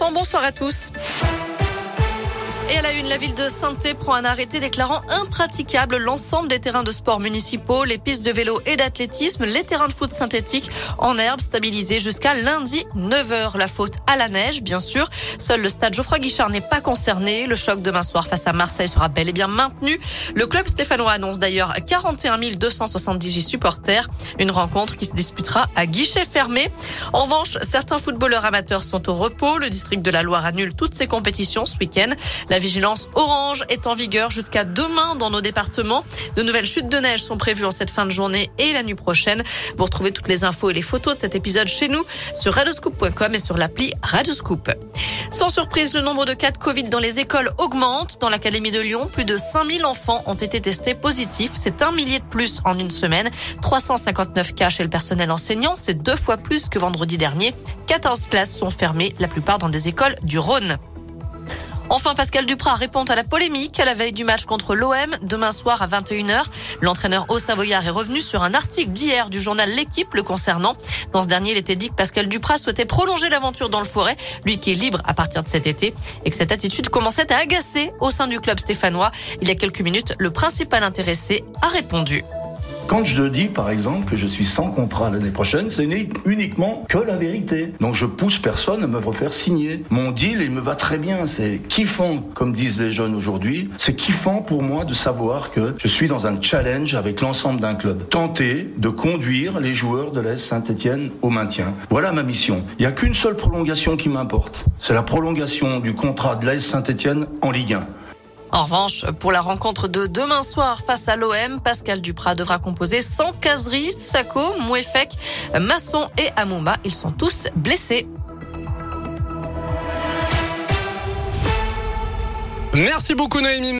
Bonsoir à tous. Et à la une, la ville de saint prend un arrêté déclarant impraticable l'ensemble des terrains de sport municipaux, les pistes de vélo et d'athlétisme, les terrains de foot synthétiques en herbe stabilisés jusqu'à lundi 9h. La faute à la neige, bien sûr. Seul le stade Geoffroy Guichard n'est pas concerné. Le choc demain soir face à Marseille sera bel et bien maintenu. Le club stéphanois annonce d'ailleurs 41 278 supporters. Une rencontre qui se disputera à guichet fermé. En revanche, certains footballeurs amateurs sont au repos. Le district de la Loire annule toutes ses compétitions ce week-end. Vigilance orange est en vigueur jusqu'à demain dans nos départements. De nouvelles chutes de neige sont prévues en cette fin de journée et la nuit prochaine. Vous retrouvez toutes les infos et les photos de cet épisode chez nous sur radioscoop.com et sur l'appli Radioscoop. Sans surprise, le nombre de cas de Covid dans les écoles augmente. Dans l'Académie de Lyon, plus de 5000 enfants ont été testés positifs. C'est un millier de plus en une semaine. 359 cas chez le personnel enseignant. C'est deux fois plus que vendredi dernier. 14 classes sont fermées, la plupart dans des écoles du Rhône. Enfin, Pascal Duprat répond à la polémique à la veille du match contre l'OM. Demain soir à 21h, l'entraîneur haut savoyard est revenu sur un article d'hier du journal L'équipe le concernant. Dans ce dernier, il était dit que Pascal Duprat souhaitait prolonger l'aventure dans le forêt, lui qui est libre à partir de cet été, et que cette attitude commençait à agacer au sein du club stéphanois. Il y a quelques minutes, le principal intéressé a répondu. Quand je dis, par exemple, que je suis sans contrat l'année prochaine, ce n'est uniquement que la vérité. Donc je pousse personne à me refaire signer. Mon deal, il me va très bien. C'est kiffant, comme disent les jeunes aujourd'hui. C'est kiffant pour moi de savoir que je suis dans un challenge avec l'ensemble d'un club. Tenter de conduire les joueurs de l'Est Saint-Etienne au maintien. Voilà ma mission. Il n'y a qu'une seule prolongation qui m'importe. C'est la prolongation du contrat de l'Est Saint-Etienne en Ligue 1. En revanche, pour la rencontre de demain soir face à l'OM, Pascal Duprat devra composer sans caserie, Sako, Mouefek, Masson et Amouma. Ils sont tous blessés. Merci beaucoup Noémie.